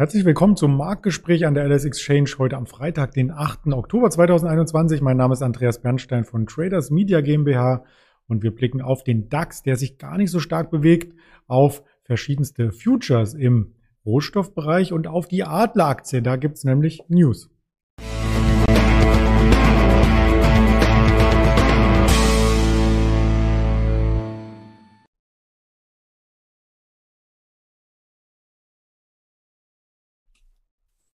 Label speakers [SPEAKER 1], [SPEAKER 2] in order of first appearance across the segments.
[SPEAKER 1] Herzlich willkommen zum Marktgespräch an der LS Exchange heute am Freitag, den 8. Oktober 2021. Mein Name ist Andreas Bernstein von Traders Media GmbH und wir blicken auf den DAX, der sich gar nicht so stark bewegt, auf verschiedenste Futures im Rohstoffbereich und auf die Adleraktie. Da gibt's nämlich News.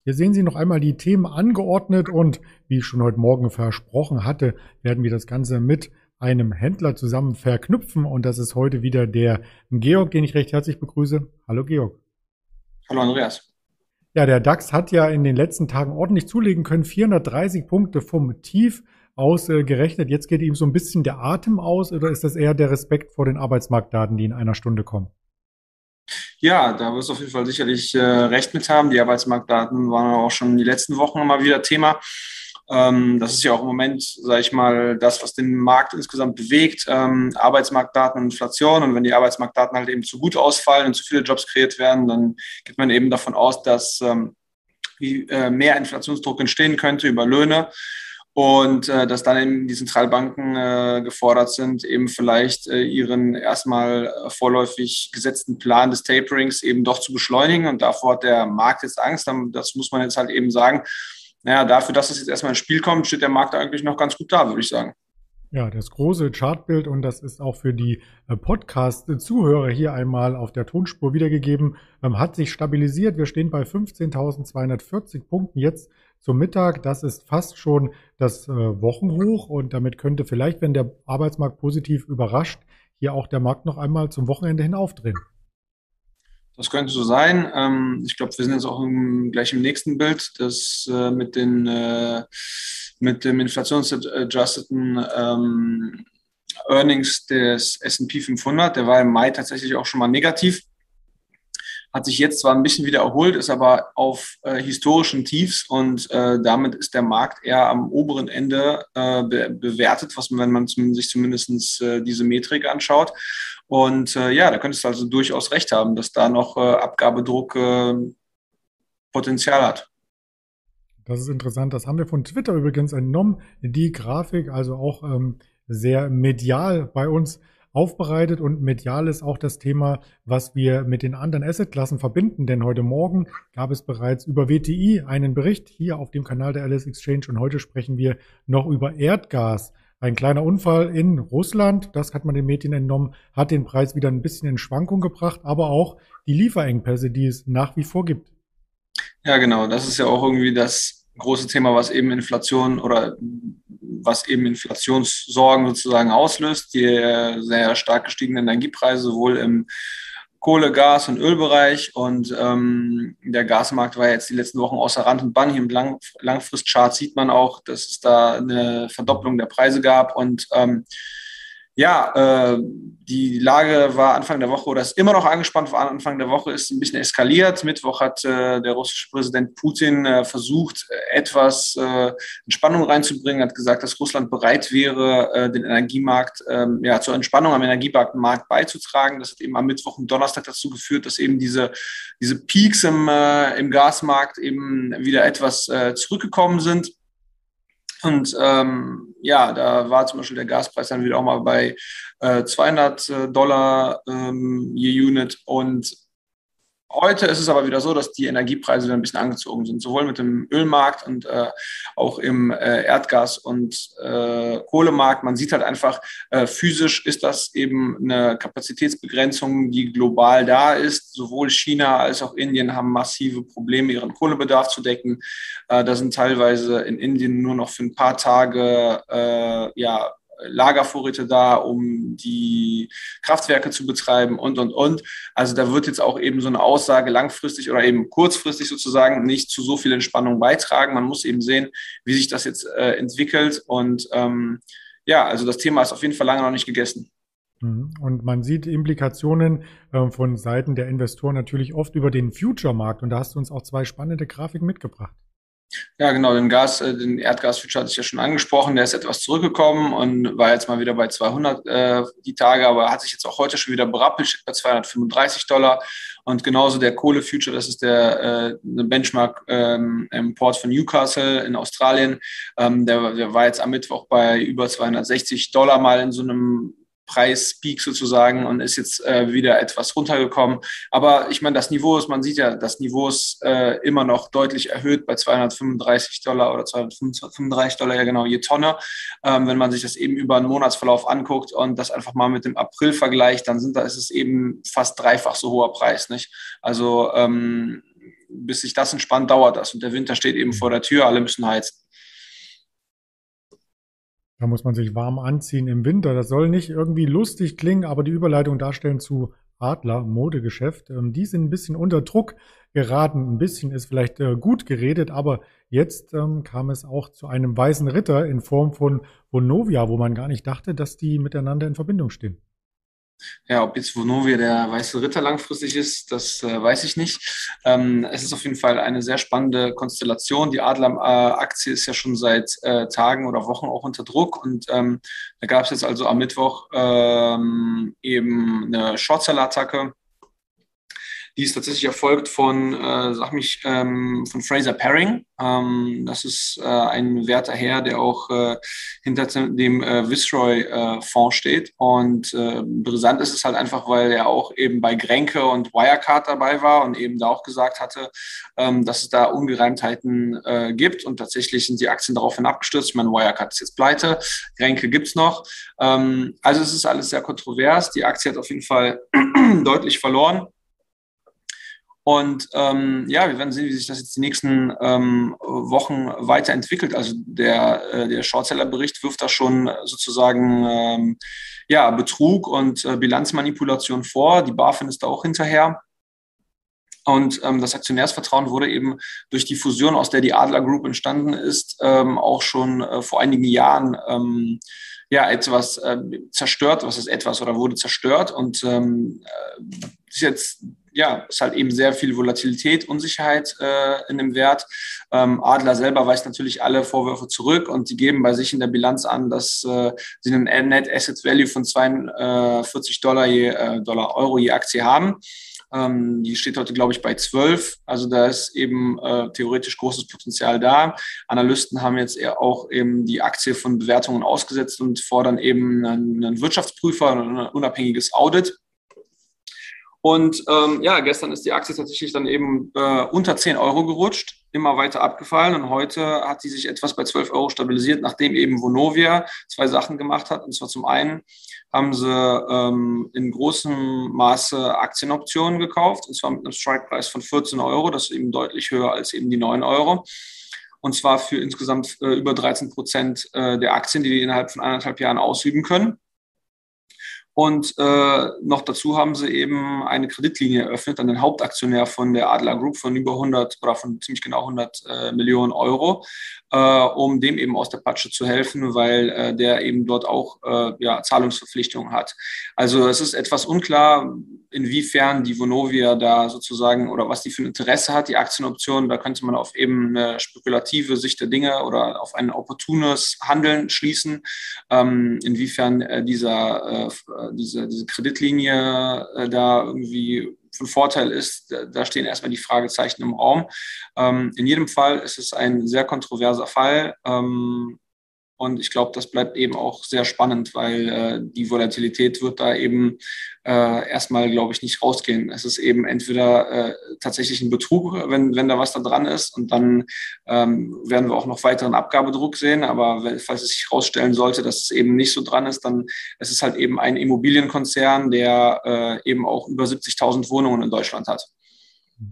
[SPEAKER 1] Hier sehen Sie noch einmal die Themen angeordnet und wie ich schon heute Morgen versprochen hatte, werden wir das Ganze mit einem Händler zusammen verknüpfen und das ist heute wieder der Georg, den ich recht herzlich begrüße. Hallo Georg.
[SPEAKER 2] Hallo Andreas.
[SPEAKER 1] Ja, der DAX hat ja in den letzten Tagen ordentlich zulegen können, 430 Punkte vom Tief aus äh, gerechnet. Jetzt geht ihm so ein bisschen der Atem aus oder ist das eher der Respekt vor den Arbeitsmarktdaten, die in einer Stunde kommen?
[SPEAKER 2] Ja, da wirst du auf jeden Fall sicherlich äh, recht mit haben. Die Arbeitsmarktdaten waren auch schon die letzten Wochen immer wieder Thema. Ähm, das ist ja auch im Moment, sage ich mal, das, was den Markt insgesamt bewegt. Ähm, Arbeitsmarktdaten und Inflation. Und wenn die Arbeitsmarktdaten halt eben zu gut ausfallen und zu viele Jobs kreiert werden, dann geht man eben davon aus, dass ähm, wie, äh, mehr Inflationsdruck entstehen könnte über Löhne und äh, dass dann eben die Zentralbanken äh, gefordert sind, eben vielleicht äh, ihren erstmal äh, vorläufig gesetzten Plan des Taperings eben doch zu beschleunigen. Und davor hat der Markt jetzt Angst. Das muss man jetzt halt eben sagen. Naja, dafür, dass es jetzt erstmal ins Spiel kommt, steht der Markt eigentlich noch ganz gut da, würde ich sagen.
[SPEAKER 1] Ja, das große Chartbild und das ist auch für die äh, Podcast-Zuhörer hier einmal auf der Tonspur wiedergegeben, ähm, hat sich stabilisiert. Wir stehen bei 15.240 Punkten jetzt zum Mittag. Das ist fast schon das äh, Wochenhoch und damit könnte vielleicht, wenn der Arbeitsmarkt positiv überrascht, hier auch der Markt noch einmal zum Wochenende hin aufdrehen.
[SPEAKER 2] Das könnte so sein. Ähm, ich glaube, wir sind jetzt auch im, gleich im nächsten Bild, das äh, mit den äh, mit dem inflationsadjusteten ähm, Earnings des S&P 500. Der war im Mai tatsächlich auch schon mal negativ hat sich jetzt zwar ein bisschen wieder erholt, ist aber auf äh, historischen Tiefs und äh, damit ist der Markt eher am oberen Ende äh, be bewertet, was man, wenn man sich zumindest äh, diese Metrik anschaut. Und äh, ja, da könntest du also durchaus recht haben, dass da noch äh, Abgabedruck Potenzial hat.
[SPEAKER 1] Das ist interessant. Das haben wir von Twitter übrigens entnommen. Die Grafik, also auch ähm, sehr medial bei uns aufbereitet und medial ist auch das Thema, was wir mit den anderen Assetklassen verbinden. Denn heute Morgen gab es bereits über WTI einen Bericht hier auf dem Kanal der Alice Exchange und heute sprechen wir noch über Erdgas. Ein kleiner Unfall in Russland, das hat man den Medien entnommen, hat den Preis wieder ein bisschen in Schwankung gebracht, aber auch die Lieferengpässe, die es nach wie vor gibt.
[SPEAKER 2] Ja, genau. Das ist ja auch irgendwie das große Thema, was eben Inflation oder was eben Inflationssorgen sozusagen auslöst. Die sehr stark gestiegenen Energiepreise, sowohl im Kohle-, Gas- und Ölbereich. Und ähm, der Gasmarkt war jetzt die letzten Wochen außer Rand und Bann. Hier im Lang Langfristchart sieht man auch, dass es da eine Verdopplung der Preise gab. Und ähm, ja, äh, die Lage war Anfang der Woche oder ist immer noch angespannt war Anfang der Woche, ist ein bisschen eskaliert. Mittwoch hat äh, der russische Präsident Putin äh, versucht, etwas äh, Entspannung reinzubringen, hat gesagt, dass Russland bereit wäre, äh, den Energiemarkt ähm, ja, zur Entspannung am Energiemarkt beizutragen. Das hat eben am Mittwoch und Donnerstag dazu geführt, dass eben diese, diese Peaks im, äh, im Gasmarkt eben wieder etwas äh, zurückgekommen sind. Und ähm, ja, da war zum Beispiel der Gaspreis dann wieder auch mal bei äh, 200 äh, Dollar ähm, je Unit. Und Heute ist es aber wieder so, dass die Energiepreise wieder ein bisschen angezogen sind, sowohl mit dem Ölmarkt und äh, auch im äh, Erdgas- und äh, Kohlemarkt. Man sieht halt einfach, äh, physisch ist das eben eine Kapazitätsbegrenzung, die global da ist. Sowohl China als auch Indien haben massive Probleme, ihren Kohlebedarf zu decken. Äh, da sind teilweise in Indien nur noch für ein paar Tage äh, ja, Lagervorräte da, um die Kraftwerke zu betreiben und, und, und. Also da wird jetzt auch eben so eine Aussage langfristig oder eben kurzfristig sozusagen nicht zu so viel Entspannung beitragen. Man muss eben sehen, wie sich das jetzt äh, entwickelt. Und ähm, ja, also das Thema ist auf jeden Fall lange noch nicht gegessen.
[SPEAKER 1] Mhm. Und man sieht Implikationen äh, von Seiten der Investoren natürlich oft über den Future-Markt. Und da hast du uns auch zwei spannende Grafiken mitgebracht.
[SPEAKER 2] Ja, genau, den Gas, äh, den Erdgas-Future hatte ich ja schon angesprochen. Der ist etwas zurückgekommen und war jetzt mal wieder bei 200 äh, die Tage, aber hat sich jetzt auch heute schon wieder berappelt, bei 235 Dollar. Und genauso der Kohle-Future, das ist der äh, Benchmark-Import ähm, von Newcastle in Australien. Ähm, der, der war jetzt am Mittwoch bei über 260 Dollar mal in so einem Preispeak sozusagen und ist jetzt äh, wieder etwas runtergekommen. Aber ich meine, das Niveau ist, man sieht ja, das Niveau ist äh, immer noch deutlich erhöht bei 235 Dollar oder 235 Dollar, ja genau, je Tonne. Ähm, wenn man sich das eben über einen Monatsverlauf anguckt und das einfach mal mit dem April vergleicht, dann sind da ist es eben fast dreifach so hoher Preis, nicht? Also ähm, bis sich das entspannt, dauert das und der Winter steht eben vor der Tür, alle müssen heizen.
[SPEAKER 1] Da muss man sich warm anziehen im Winter. Das soll nicht irgendwie lustig klingen, aber die Überleitung darstellen zu Adler, Modegeschäft. Ähm, die sind ein bisschen unter Druck geraten. Ein bisschen ist vielleicht äh, gut geredet, aber jetzt ähm, kam es auch zu einem weißen Ritter in Form von Vonovia, wo man gar nicht dachte, dass die miteinander in Verbindung stehen.
[SPEAKER 2] Ja, ob jetzt Vonovia der weiße Ritter langfristig ist, das äh, weiß ich nicht. Ähm, es ist auf jeden Fall eine sehr spannende Konstellation. Die Adler-Aktie ist ja schon seit äh, Tagen oder Wochen auch unter Druck und ähm, da gab es jetzt also am Mittwoch ähm, eben eine Shortseller-Attacke die ist tatsächlich erfolgt von, äh, sag mich, ähm, von Fraser Paring. Ähm, das ist äh, ein werter Herr, der auch äh, hinter dem äh, Viceroy-Fonds äh, steht. Und äh, brisant ist es halt einfach, weil er auch eben bei Grenke und Wirecard dabei war und eben da auch gesagt hatte, ähm, dass es da Ungereimtheiten äh, gibt. Und tatsächlich sind die Aktien daraufhin abgestürzt. Ich meine, Wirecard ist jetzt pleite, Grenke gibt's noch. Ähm, also es ist alles sehr kontrovers. Die Aktie hat auf jeden Fall deutlich verloren. Und ähm, ja, wir werden sehen, wie sich das jetzt die nächsten ähm, Wochen weiterentwickelt. Also der, äh, der Shortseller-Bericht wirft da schon sozusagen ähm, ja, Betrug und äh, Bilanzmanipulation vor. Die BaFin ist da auch hinterher. Und ähm, das Aktionärsvertrauen wurde eben durch die Fusion, aus der die Adler Group entstanden ist, ähm, auch schon äh, vor einigen Jahren ähm, ja etwas äh, zerstört. Was ist etwas oder wurde zerstört? Und ähm, äh, ist jetzt ja, ist halt eben sehr viel Volatilität, Unsicherheit äh, in dem Wert. Ähm, Adler selber weist natürlich alle Vorwürfe zurück und die geben bei sich in der Bilanz an, dass äh, sie einen Net Asset Value von 42 Dollar, je, äh, Dollar Euro je Aktie haben. Ähm, die steht heute, glaube ich, bei 12. Also da ist eben äh, theoretisch großes Potenzial da. Analysten haben jetzt eher auch eben die Aktie von Bewertungen ausgesetzt und fordern eben einen, einen Wirtschaftsprüfer, ein unabhängiges Audit. Und ähm, ja, gestern ist die Aktie tatsächlich dann eben äh, unter 10 Euro gerutscht, immer weiter abgefallen. Und heute hat sie sich etwas bei 12 Euro stabilisiert, nachdem eben Vonovia zwei Sachen gemacht hat. Und zwar zum einen haben sie ähm, in großem Maße Aktienoptionen gekauft, und zwar mit einem Strikepreis von 14 Euro. Das ist eben deutlich höher als eben die 9 Euro. Und zwar für insgesamt äh, über 13 Prozent äh, der Aktien, die die innerhalb von anderthalb Jahren ausüben können. Und äh, noch dazu haben sie eben eine Kreditlinie eröffnet an den Hauptaktionär von der Adler Group von über 100 oder von ziemlich genau 100 äh, Millionen Euro, äh, um dem eben aus der Patsche zu helfen, weil äh, der eben dort auch äh, ja, Zahlungsverpflichtungen hat. Also es ist etwas unklar, inwiefern die Vonovia da sozusagen oder was die für ein Interesse hat, die Aktienoption. Da könnte man auf eben eine spekulative Sicht der Dinge oder auf ein opportunes Handeln schließen. Ähm, inwiefern äh, dieser, äh, diese, diese Kreditlinie äh, da irgendwie von Vorteil ist, da stehen erstmal die Fragezeichen im Raum. Ähm, in jedem Fall ist es ein sehr kontroverser Fall. Ähm, und ich glaube, das bleibt eben auch sehr spannend, weil äh, die Volatilität wird da eben äh, erstmal, glaube ich, nicht rausgehen. Es ist eben entweder äh, tatsächlich ein Betrug, wenn, wenn da was da dran ist. Und dann ähm, werden wir auch noch weiteren Abgabedruck sehen. Aber falls es sich herausstellen sollte, dass es eben nicht so dran ist, dann ist es halt eben ein Immobilienkonzern, der äh, eben auch über 70.000 Wohnungen in Deutschland hat.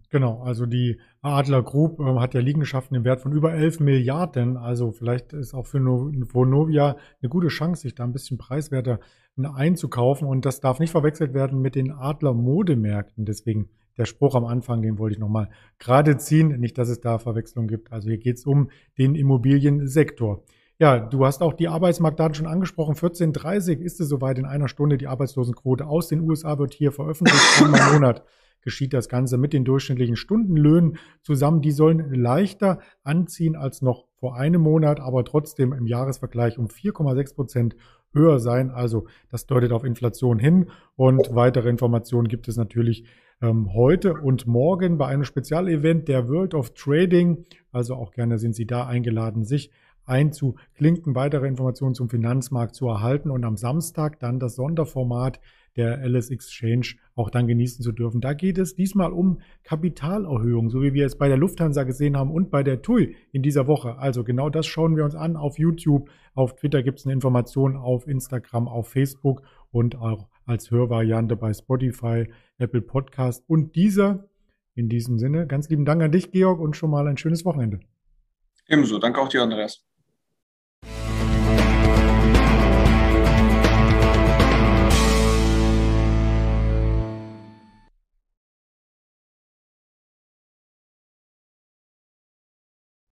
[SPEAKER 1] Genau, also die Adler Group äh, hat ja Liegenschaften im Wert von über 11 Milliarden. Also vielleicht ist auch für Vonovia eine gute Chance, sich da ein bisschen preiswerter einzukaufen. Und das darf nicht verwechselt werden mit den Adler Modemärkten. Deswegen der Spruch am Anfang, den wollte ich nochmal gerade ziehen. Nicht, dass es da Verwechslung gibt. Also hier geht es um den Immobiliensektor. Ja, du hast auch die Arbeitsmarktdaten schon angesprochen. 14.30 ist es soweit in einer Stunde. Die Arbeitslosenquote aus den USA wird hier veröffentlicht, im Monat geschieht das Ganze mit den durchschnittlichen Stundenlöhnen zusammen. Die sollen leichter anziehen als noch vor einem Monat, aber trotzdem im Jahresvergleich um 4,6 Prozent höher sein. Also das deutet auf Inflation hin. Und weitere Informationen gibt es natürlich ähm, heute und morgen bei einem Spezialevent der World of Trading. Also auch gerne sind Sie da eingeladen, sich einzuklinken, weitere Informationen zum Finanzmarkt zu erhalten und am Samstag dann das Sonderformat der LS Exchange auch dann genießen zu dürfen. Da geht es diesmal um Kapitalerhöhung, so wie wir es bei der Lufthansa gesehen haben und bei der TUI in dieser Woche. Also genau das schauen wir uns an auf YouTube. Auf Twitter gibt es eine Information, auf Instagram, auf Facebook und auch als Hörvariante bei Spotify, Apple Podcast und dieser. In diesem Sinne, ganz lieben Dank an dich, Georg, und schon mal ein schönes Wochenende.
[SPEAKER 2] Ebenso, danke auch dir, Andreas.